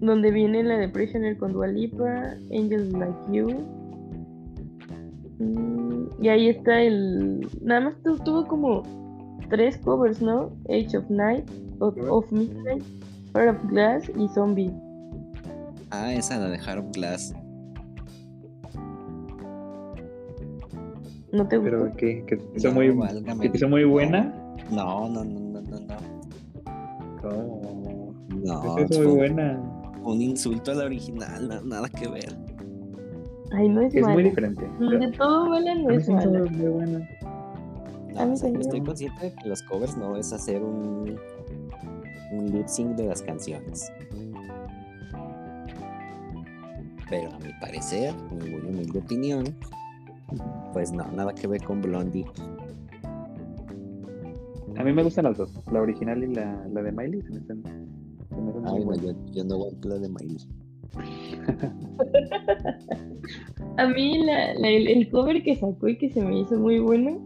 donde viene la de Prisoner con Dua Lipa, Angels Like You. Mm, Y ahí está el. Nada más tu- tuvo como tres covers, ¿no? Age of Night, of, of Midnight, Heart of Glass y Zombie. Ah, esa la de Harold Glass. ¿No te gustó? Pero que, que hizo No, muy, válgame que se hizo muy buena. No, no, no, no, no, no. ¿Cómo? No, hizo fue muy un- buena. un insulto a la original, na- nada que ver. Ay, no es, Es muy diferente. De todo mala no es mala. muy buena. No, o sea, yo estoy consciente de que los covers no es hacer un, un lip sync de las canciones. Pero a mi parecer, en mi muy humilde opinión, pues no, nada que ver con Blondie. A mí me gustan las dos, la original y la, la de Miley. Se me se muy Ay, no, yo, yo no aguanto la de Miley. <laughs> A mí la- la- el, el cover que sacó y que se me hizo muy bueno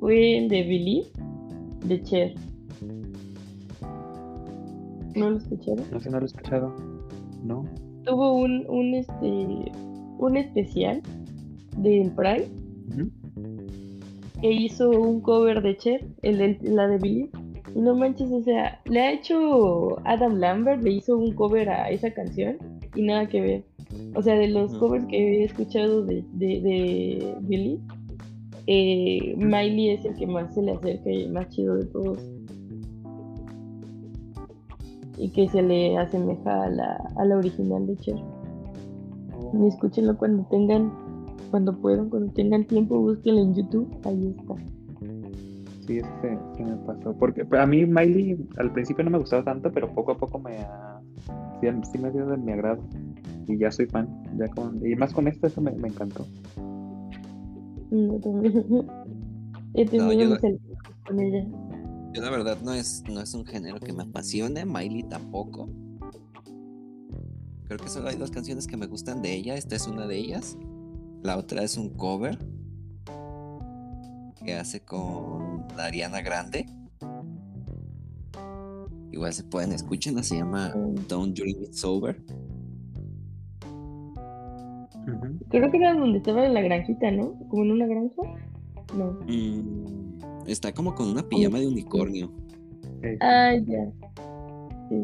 fue el de Believe de Cher. ¿No lo escucharon? No sé, no lo he escuchado. No. Tuvo un, un este un especial del Pride Que hizo un cover de Cher, el, de- la de Believe. Y no manches, o sea, le ha hecho Adam Lambert, le hizo un cover a esa canción y nada que ver. O sea, de los covers que he escuchado de, de, de Billy, eh, Miley es el que más se le acerca y el más chido de todos. Y que se le asemeja a la, a la original de Cher. Y escúchenlo cuando tengan, cuando puedan, cuando tengan tiempo, búsquenlo en YouTube, ahí está. Sí, eso se, se me pasó. Porque a mí Miley al principio no me gustaba tanto, pero poco a poco me ha, sí, sí me dio de mi agrado. Y ya soy fan. Ya con, y más con esto, eso me, me encantó. Yo también. <laughs> He tenido yo- con ella. Yo la verdad no es, no es un género que me apasione, Miley tampoco. Creo que solo hay dos canciones que me gustan de ella, esta es una de ellas. La otra es un cover que hace con la Ariana Grande. Igual se pueden escucharla, se llama Don't Dream It's Over. Creo que era donde estaba en la granjita, ¿no? Como en una granja. No. Mm, está como con una pijama de unicornio. Ah, ya. Sí.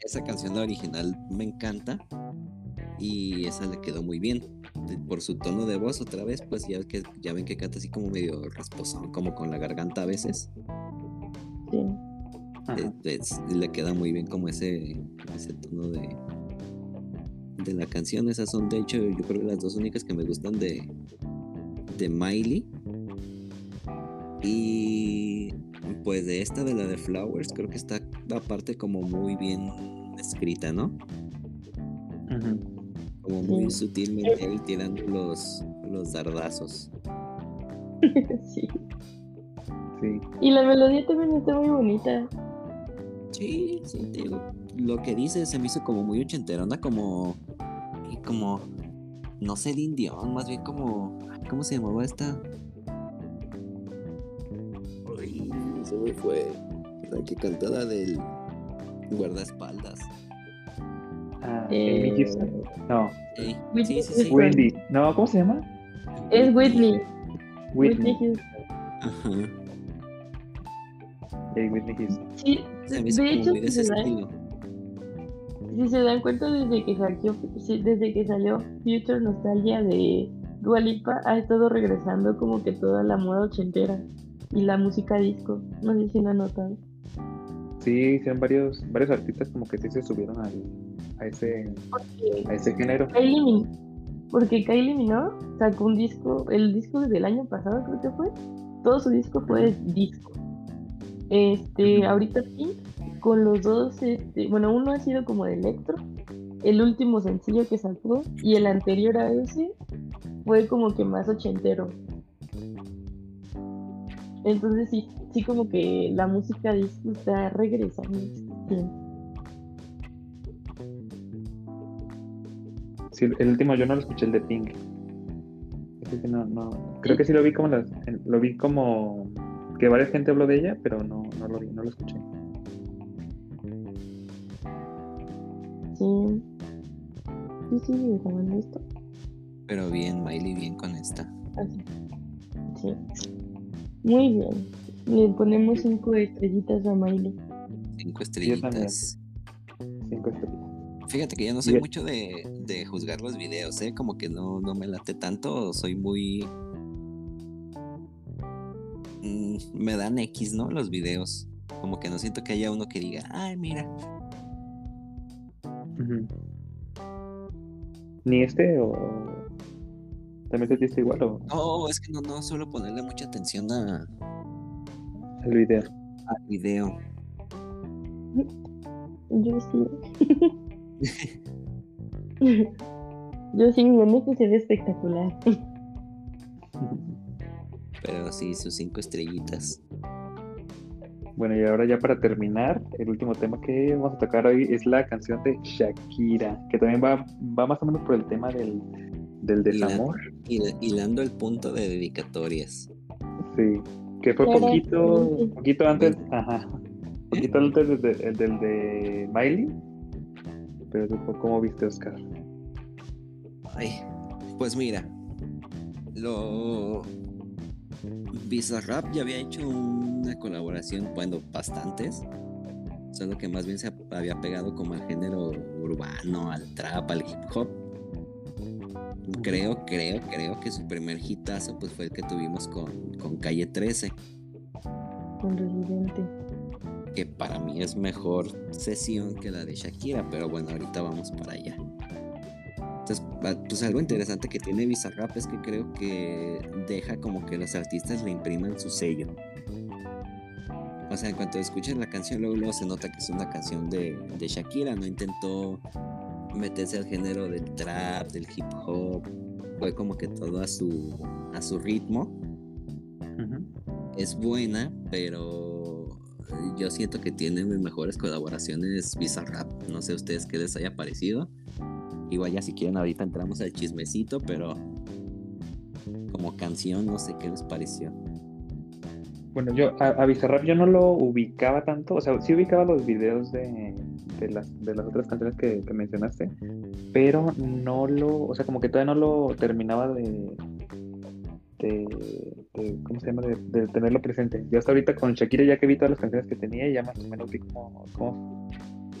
Esa canción, la original, me encanta. Y esa le quedó muy bien. Por su tono de voz, otra vez, pues ya, que, ya ven que canta así como medio rasposón, como con la garganta a veces. sí. ajá. Eh, es- le queda muy bien como ese, ese tono de, de la canción. Esas son, de hecho, yo creo que las dos únicas que me gustan de, de Miley. Y pues de esta, de la de Flowers, creo que está aparte como muy bien escrita, ¿no? Ujú. Como muy Sí. sutilmente ahí tirando los, los dardazos. <laughs> sí. Sí. Y la melodía también está muy bonita. Sí, sí, te digo, Lo que dice se me hizo como muy ochenterona, como. y como. No sé, Dion, más bien como. ¿Cómo se llamaba esta? Ay, se me fue. La que cantaba del guardaespaldas. Ah, Eh, Amy Gibson. No, sí, sí, sí. Houston. Wendy. No, ¿cómo se llama? Es Whitney. Whitney Whitney. Houston. Ajá. Whitney Houston. Sí, de hecho, se si se dan cuenta desde que salió, desde que salió Future Nostalgia de Dua Lipa ha estado regresando como que toda la moda ochentera y la música disco. No sé si lo han notado. Sí, hicieron varios, varios artistas como que sí se subieron al, a ese, a ese género. Kylie, porque Kylie Minogue sacó un disco, el disco del año pasado creo que fue. Todo su disco fue disco. Este, ahorita sí, con los dos, este, bueno, uno ha sido como de electro, el último sencillo que sacó y el anterior a ese fue como que más ochentero. Entonces sí, sí como que la música disco está regresando. Sí. el último yo no lo escuché, el de Pink. no, no. Creo que sí lo vi como las, lo vi como que varias gente habló de ella, pero no, no lo vi, no lo escuché. Sí. Sí, sí, esto. Pero bien, Miley, bien con esta. Sí. Muy bien. Le ponemos cinco estrellitas a Miley. Cinco estrellitas. Cinco estrellitas. Fíjate que yo no soy mucho de, de, juzgar los videos, ¿eh? Como que no, no me late tanto, soy muy... Mm, me dan X, ¿no? Los videos. Como que no siento que haya uno que diga, ay, mira. ¿Ni este o también te diste igual o...? No, es que no, no suelo ponerle mucha atención a... Al video. Al video. Yo sí. <laughs> Yo sí, bueno, esto se ve espectacular. Pero sí, sus cinco estrellitas. Bueno, y ahora ya para terminar, el último tema que vamos a tocar hoy es la canción de Shakira, que también va, va más o menos por el tema del, del desamor. hilando el punto de dedicatorias. Sí, que fue poquito, poquito antes, ajá, poquito antes del, del de Miley, pero ¿cómo viste Oscar? Ay, pues mira, lo Bizarrap ya había hecho una colaboración, bueno, bastantes, solo que más bien se había pegado como al género urbano, al trap, al hip hop creo, creo, creo que su primer hitazo pues fue el que tuvimos con, con Calle 13. Con Residente. Que para mí es mejor sesión que la de Shakira, pero bueno, ahorita vamos para allá. Entonces, pues algo interesante que tiene Bizarrap es que creo que deja como que los artistas le impriman su sello. O sea, en cuanto escuchen la canción, luego, luego se nota que es una canción de, de Shakira, no intentó meterse al género del trap, del hip hop, fue como que todo a su, a su ritmo. Es buena, pero yo siento que tiene mejores colaboraciones Bizarrap. No sé ustedes qué les haya parecido. Igual ya si quieren ahorita entramos al chismecito, pero como canción no sé qué les pareció. Bueno, yo a, a Bizarrap yo no lo ubicaba tanto, o sea, sí ubicaba los videos de, de, las, de las otras canciones que, mencionaste, pero no lo, o sea, como que todavía no lo terminaba de, de, ¿cómo se llama? De, tenerlo presente. Yo hasta ahorita con Shakira ya que vi todas las canciones que tenía, ya más o menos vi cómo,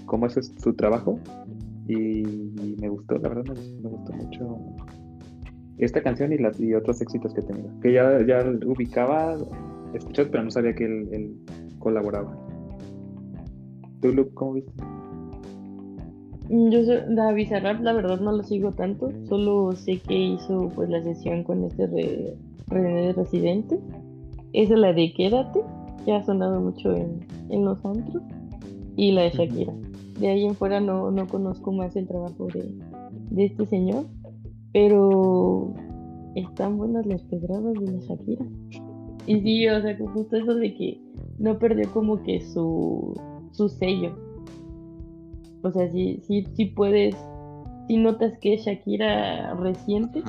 cómo, es su trabajo y, me gustó, la verdad me, gustó mucho esta canción y las y otros éxitos que tenía, que ya, ya ubicaba escuchas, pero no sabía que él, colaboraba. ¿Tú, Luke, cómo viste? Yo soy, la Bizarrap, la verdad no lo sigo tanto, solo sé que hizo pues la sesión con este re, Residente. Esa es la de Quédate, que ha sonado mucho en, los antros, y la de Shakira. De ahí en fuera no, no conozco más el trabajo de, de este señor, pero están buenas las pedradas de la Shakira. Y sí, o sea, justo eso de que no perdió como que su, su sello. O sea, sí, sí, sí puedes, si notas que Shakira reciente,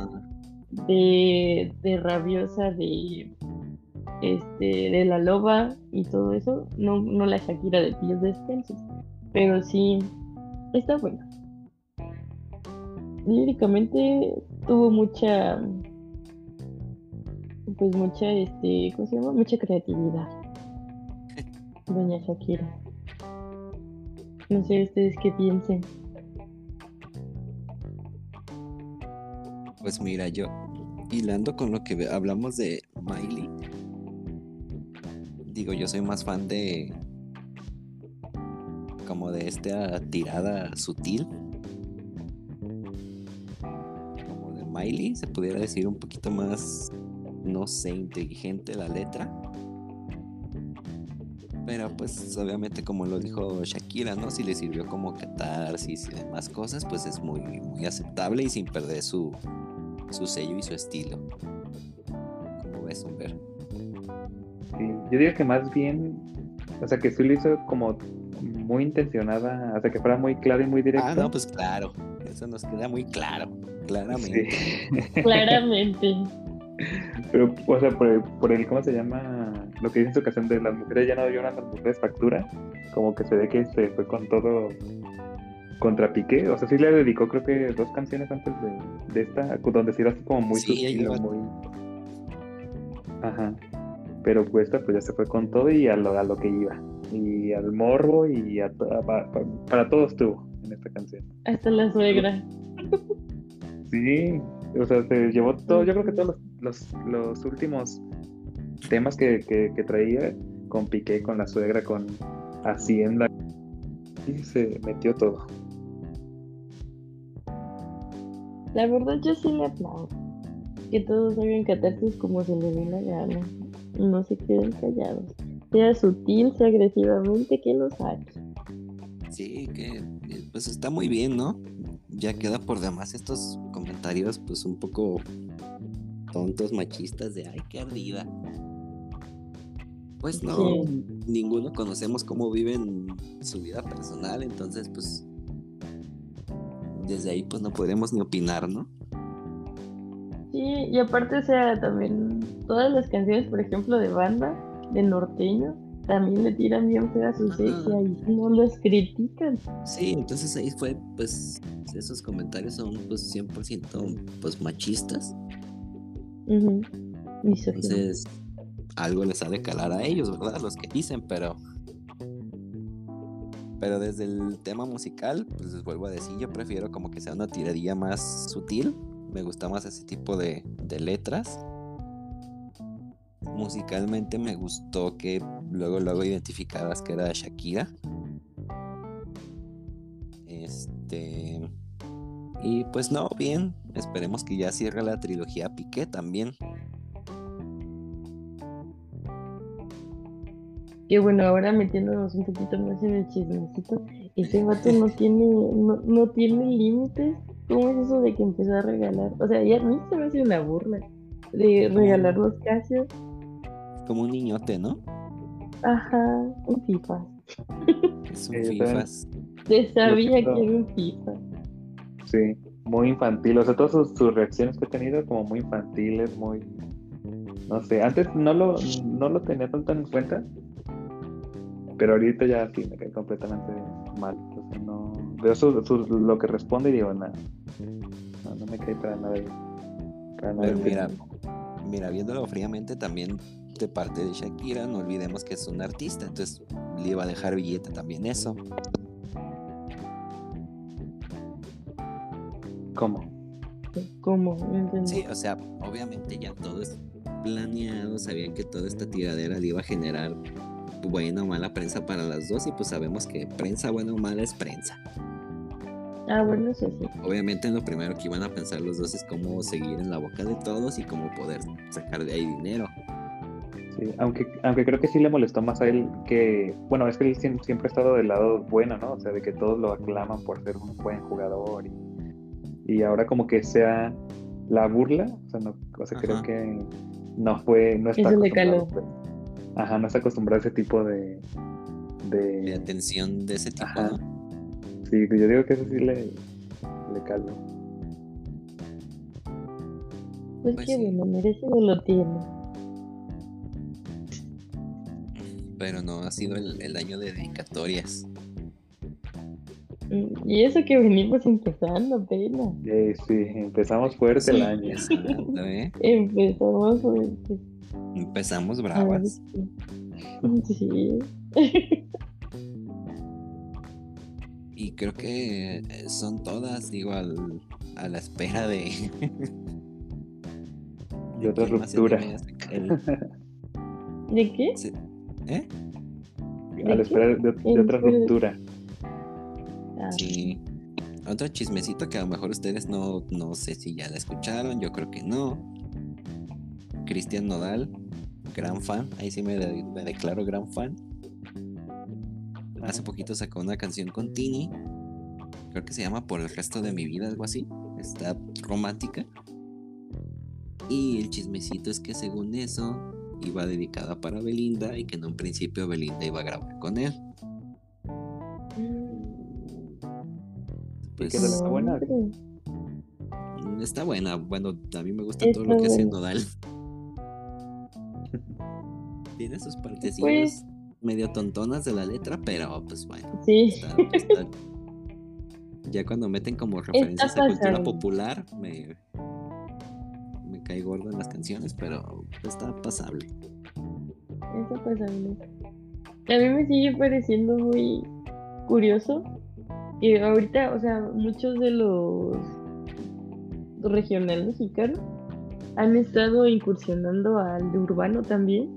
de, de rabiosa, de este, de la loba y todo eso, no, no la Shakira de pies descalzos, pero sí está buena. Líricamente tuvo mucha pues mucha, este, ¿cómo se llama? Mucha creatividad. <laughs> Doña Shakira. No sé ustedes qué piensen. Pues mira, yo hilando con lo que hablamos de Miley, digo, yo soy más fan de como de esta tirada sutil. Como de Miley, se pudiera decir un poquito más, no sé, inteligente la letra. Pero pues obviamente como lo dijo Shakira, ¿no? Si le sirvió como catarsis y demás cosas, pues es muy, muy aceptable y sin perder su, su sello y su estilo. ¿Cómo ves, Humber? Sí, yo diría que más bien, o sea, que sí lo hizo como muy intencionada, hasta que fuera muy claro y muy directo. Ah, no, pues claro, eso nos queda muy claro, claramente. Sí. <laughs> Claramente. Pero, o sea, por el, por el, ¿cómo se llama? Lo que dice en su ocasión de las mujeres ya no lloran, las mujeres factura, como que se ve que se fue con todo contra Piqué, o sea, sí le dedicó creo que dos canciones antes de, de esta, donde sí era así como muy Sí, sutil, iba- muy... Ajá. Pero pues esta pues ya se fue con todo y a lo, a lo que iba. Y al morbo y a, para todo estuvo en esta canción. Hasta la suegra. Sí, o sea, se llevó todo, yo creo que todos los, los, los últimos temas que, que, que traía con Piqué, con la suegra, con Hacienda, y se metió todo. La verdad yo sí le aplaudo. Que todos hagan catarsis como se les dé la gana. No se queden callados. Sea sutil, sea agresivamente, que lo saque. Sí, que eh, pues está muy bien, ¿no? Ya queda por demás estos comentarios pues un poco tontos, machistas de ay, qué ardida. Pues no, Sí. ninguno conocemos cómo viven su vida personal, entonces pues desde ahí pues no podremos ni opinar, ¿no? Sí, y aparte, o sea, también todas las canciones, por ejemplo, de banda, de norteño, también le tiran bien fea a su sexy y no los critican. Sí, entonces ahí fue pues esos comentarios son pues 100% pues machistas, entonces algo les ha de calar a ellos, ¿verdad? Los que dicen, pero pero desde el tema musical, pues les vuelvo a decir, yo prefiero como que sea una tiradilla más sutil, me gusta más ese tipo de, de letras. Musicalmente me gustó que luego luego identificaras que era Shakira. Este y pues no, bien, esperemos que ya cierre la trilogía Piqué también. Que bueno, ahora metiéndonos un poquito más en el chismecito, ese vato no tiene, no, no tiene límites. ¿Cómo es eso de que empezó a regalar? O sea, ya a mí se me hace una burla de regalar los casios. Como un niñote, ¿no? Ajá, un FIFA. Es un Eh, FIFAs. Se sabía que era un FIFA. Sí, muy infantil. O sea, todas sus, sus reacciones que ha tenido como muy infantiles, muy... No sé, antes no lo, no lo tenía tanto en cuenta, pero ahorita ya sí me cae completamente mal. O sea, no... Veo su, su- lo que responde y digo, nada, no, no me cae para nada. Para nada mira, mira, viéndolo fríamente también de parte de Shakira, no olvidemos que es un artista, entonces le iba a dejar billete también eso. ¿Cómo? ¿Cómo? Sí, o sea, obviamente ya todo es planeado, sabían que toda esta tiradera le iba a generar buena o mala prensa para las dos y pues sabemos que prensa buena o mala es prensa. Ah, bueno, eso sí. Obviamente lo primero que iban a pensar los dos es cómo seguir en la boca de todos y cómo poder sacar de ahí dinero. Sí, aunque, aunque creo que sí le molestó más a él que, bueno, es que él siem- siempre ha estado del lado bueno, ¿no? O sea, de que todos lo aclaman por ser un buen jugador y, y ahora como que sea la burla, o sea, no, o sea creo que no fue, no está Eso le caló. Pues. Ajá, no está acostumbrado a ese tipo de, De de, atención de ese tipo, Ajá. ¿no? sí, yo digo que eso sí le, le caló. Pues, Pues qué sí. bueno, merecido lo tiene. Pero no ha sido el, el año de dedicatorias. Mm, Y eso que venimos empezando apenas. Eh, sí, empezamos fuerte el año. ¿eh? <laughs> Empezamos fuerte. Empezamos bravas. Sí. <laughs> Y creo que eh, son todas, digo, al- a la espera de, <laughs> De otra ¿Qué más ruptura. él? <laughs> ¿De qué? Sí. ¿Eh? A la espera de, de otra ruptura. Ah, Sí. Otro chismecito que a lo mejor ustedes no, no sé si ya la escucharon, yo creo que no. Cristian Nodal, gran fan, ahí sí me, de- me declaro gran fan. Hace poquito sacó una canción con Tini, creo que se llama Por el resto de mi vida, algo así. Está romántica. Y el chismecito es que según eso iba dedicada para Belinda y que en un principio Belinda iba a grabar con él. Pues. ¿Está buena? Mm, Está buena, bueno, a mí me gusta Está todo lo que hace. Nodal. <laughs> Tiene sus partecillas Pues- medio tontonas de la letra, pero pues bueno. Sí. está- está- Ya cuando meten como referencias a cultura pasable. popular, me, me cae gordo en las canciones, pero está pasable. Eso pasa, ¿no? A mí me sigue pareciendo muy curioso que ahorita, o sea, muchos de los regional mexicanos han estado incursionando al de urbano también.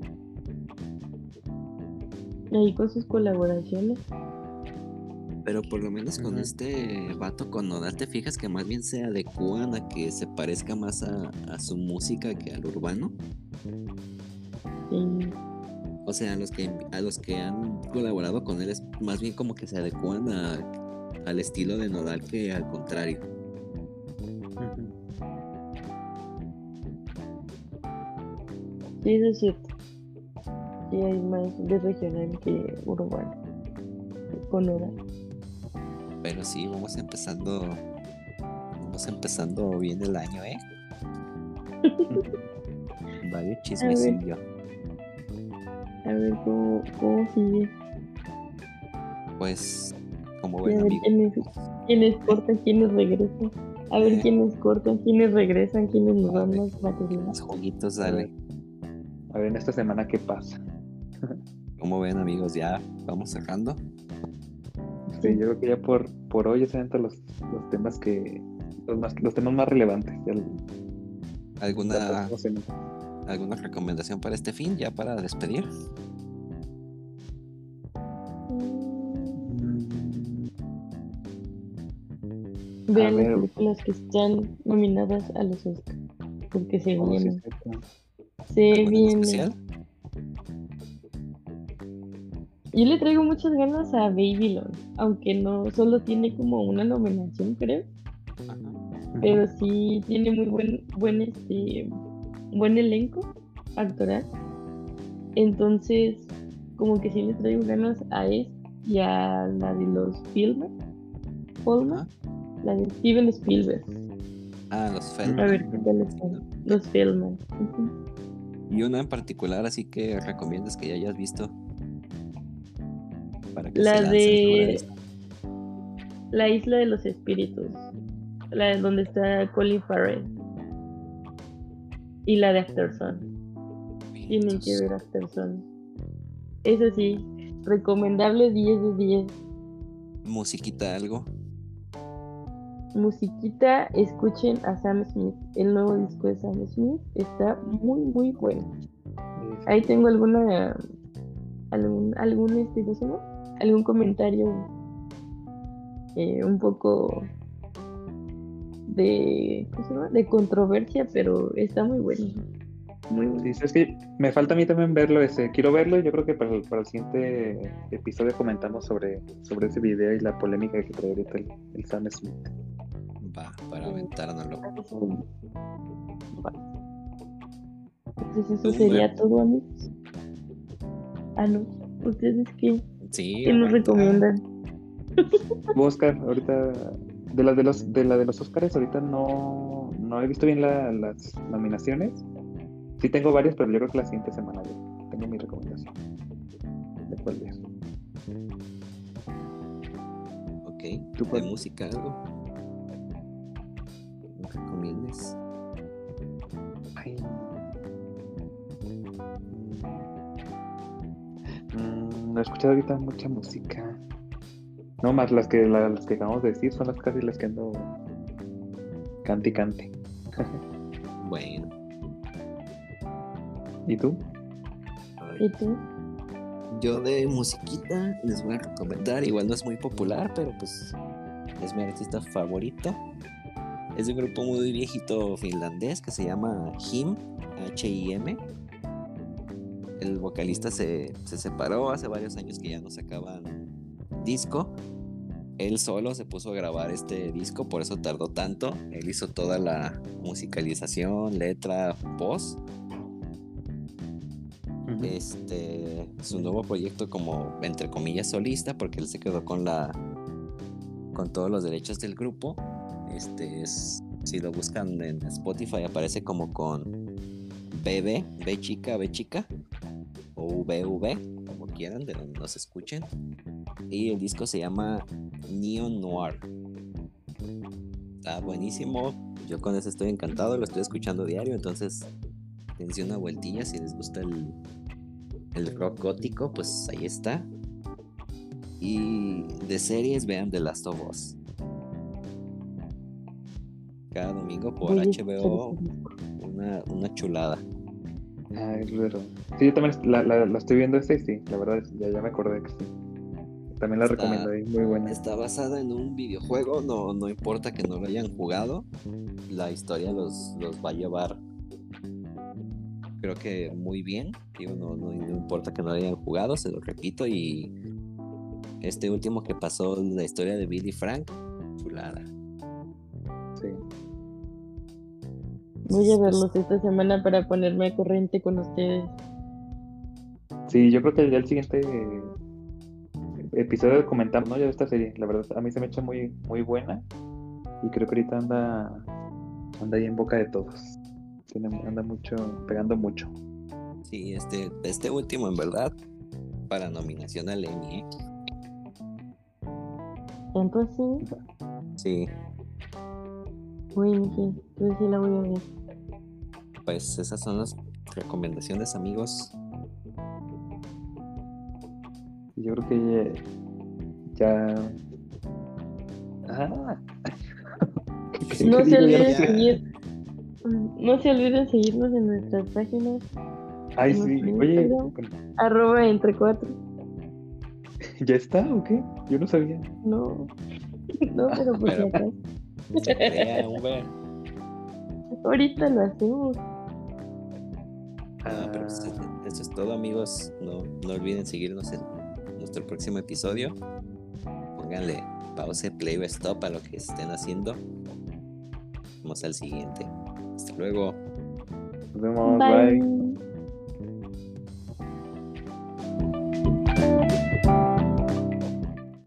Ahí con sus colaboraciones. Pero por lo menos con este vato con Nodal te fijas que más bien se adecúan a que se parezca más a, a su música que al urbano. Sí. O sea, a los que a los que han colaborado con él es más bien como que se adecuan a- al estilo de Nodal que al contrario. Ujú. Sí, eso es cierto. Sí, hay más de regional que urbano. Con hora. Pero sí, vamos empezando. Vamos empezando bien el año, ¿eh? <laughs> Varios chismecillos. A ver cómo, cómo sigue. Pues, como Y a buen ver amigo. quiénes, quiénes cortan, quiénes regresan. A ver Eh. quiénes cortan, quiénes regresan, quiénes nos dan más material. Los jueguitos, dale. A ver, en esta semana, ¿qué pasa? Como ven, amigos, ya vamos cerrando. Sí, yo creo que ya por, por hoy se todos los, los temas que. Los, más, los temas más relevantes. ¿Alguna. ¿Alguna recomendación para este fin, ya para despedir? Vean A las ver. películas que están nominadas a los Oscars. Porque se sí, vienen. Se ¿Alguna en vienen. especial? Yo le traigo muchas ganas a Babylon. Aunque no solo tiene como una nominación, creo. Ajá. Pero sí tiene muy buen, buen este buen elenco actoral. Entonces, como que sí le traigo ganas a esta y a la de los Filmer. Polma, la de Steven Spielberg. Ah, los A Feldman. ver qué tal están. Los Filmer. Ujú. Y una en particular, así que recomiendas que ya hayas visto. Para que La se de. La Isla de los Espíritus. La de donde está Colin Farrell. Y la de Afterson. Tienen que ver Afterson. Eso sí, recomendable 10 de 10. Musiquita, algo. Musiquita, escuchen a Sam Smith. El nuevo disco de Sam Smith está muy, muy bueno. Ahí tengo alguna. algún, algún este, ¿cómo se llama? algún comentario eh, un poco de ¿cómo se llama? de controversia, pero está muy bueno. Muy bueno. Sí, sí, es que me falta a mí también verlo ese. Quiero verlo y yo creo que para el, para el siguiente episodio comentamos sobre, sobre ese video y la polémica que trae ahorita el, el Sam Smith. Va, para aventárnoslo. Entonces eso Tú, sería todo, amigos. Ah, no. ¿Ustedes qué, Sí. qué nos recomiendan? <laughs> Oscar, ahorita de las de los de la de los Oscars ahorita no, no he visto bien la- las nominaciones. Sí tengo varias, pero yo creo que la siguiente semana ya tengo mi recomendación. ¿De cuál ver? Ok. ¿Tú ¿De música algo? Ay. Mm, no he escuchado ahorita mucha música. No más las que la- las que acabamos de decir son las casi las que ando cante y cante. <laughs> Bueno. ¿Y tú? ¿Y tú? Yo de musiquita les voy a recomendar, igual no es muy popular, pero pues es mi artista favorito. Es de un grupo muy viejito finlandés que se llama Him, H-I-M. El vocalista se, se separó hace varios años que ya no sacaban disco. Él solo se puso a grabar este disco, por eso tardó tanto. Él hizo toda la musicalización, letra, voz. Este, su nuevo proyecto como entre comillas solista, porque él se quedó con la con todos los derechos del grupo. Este es si lo buscan en Spotify aparece como con BB, B chica, B chica o VV, como quieran, de donde nos escuchen. Y el disco se llama Neon Noir. Está buenísimo. Yo con eso estoy encantado, lo estoy escuchando diario, entonces dense una vueltilla si les gusta el, el rock gótico, pues ahí está. Y de series vean The Last of Us. Cada domingo por HBO, una, una chulada. Ay, claro. Sí, yo también la, la, la estoy viendo este y sí, la verdad, ya, ya me acordé que sí. También la Está- recomiendo, es muy buena. Está basada en un videojuego, no, no importa que no lo hayan jugado, la historia los, los va a llevar, creo que muy bien. Digo, no, no, no importa que no lo hayan jugado, se lo repito. Y este último que pasó, la historia de Billy Frank, chulada. Voy a verlos esta semana para ponerme a corriente con ustedes. Sí, yo creo que ya el siguiente episodio comentamos, ¿no? Ya de esta serie. La verdad, a mí se me echa muy, muy buena. Y creo que ahorita anda, anda ahí en boca de todos. Tiene, anda mucho, pegando mucho. Sí, este, este último, en verdad, para nominación al Emmy, ¿eh? Tanto así, Sí, bueno, sí, entonces sí la voy a ver. Pues esas son las recomendaciones, amigos. Yo creo que ya. ya- Ah. <laughs> ¿Qué- No qué se olviden seguir. No se olviden seguirnos en nuestras páginas, Ay, sí. Oye, arroba entre cuatro. ¿ya está o qué? Yo no sabía. No, no, <laughs> pero por si acaso. Uber. Ahorita lo hacemos. Ah, pero eso es todo, amigos. No, no olviden seguirnos en nuestro próximo episodio. Pónganle pause, play o stop a lo que estén haciendo. Vamos al siguiente. Hasta luego. nos vemos. bye. Bye.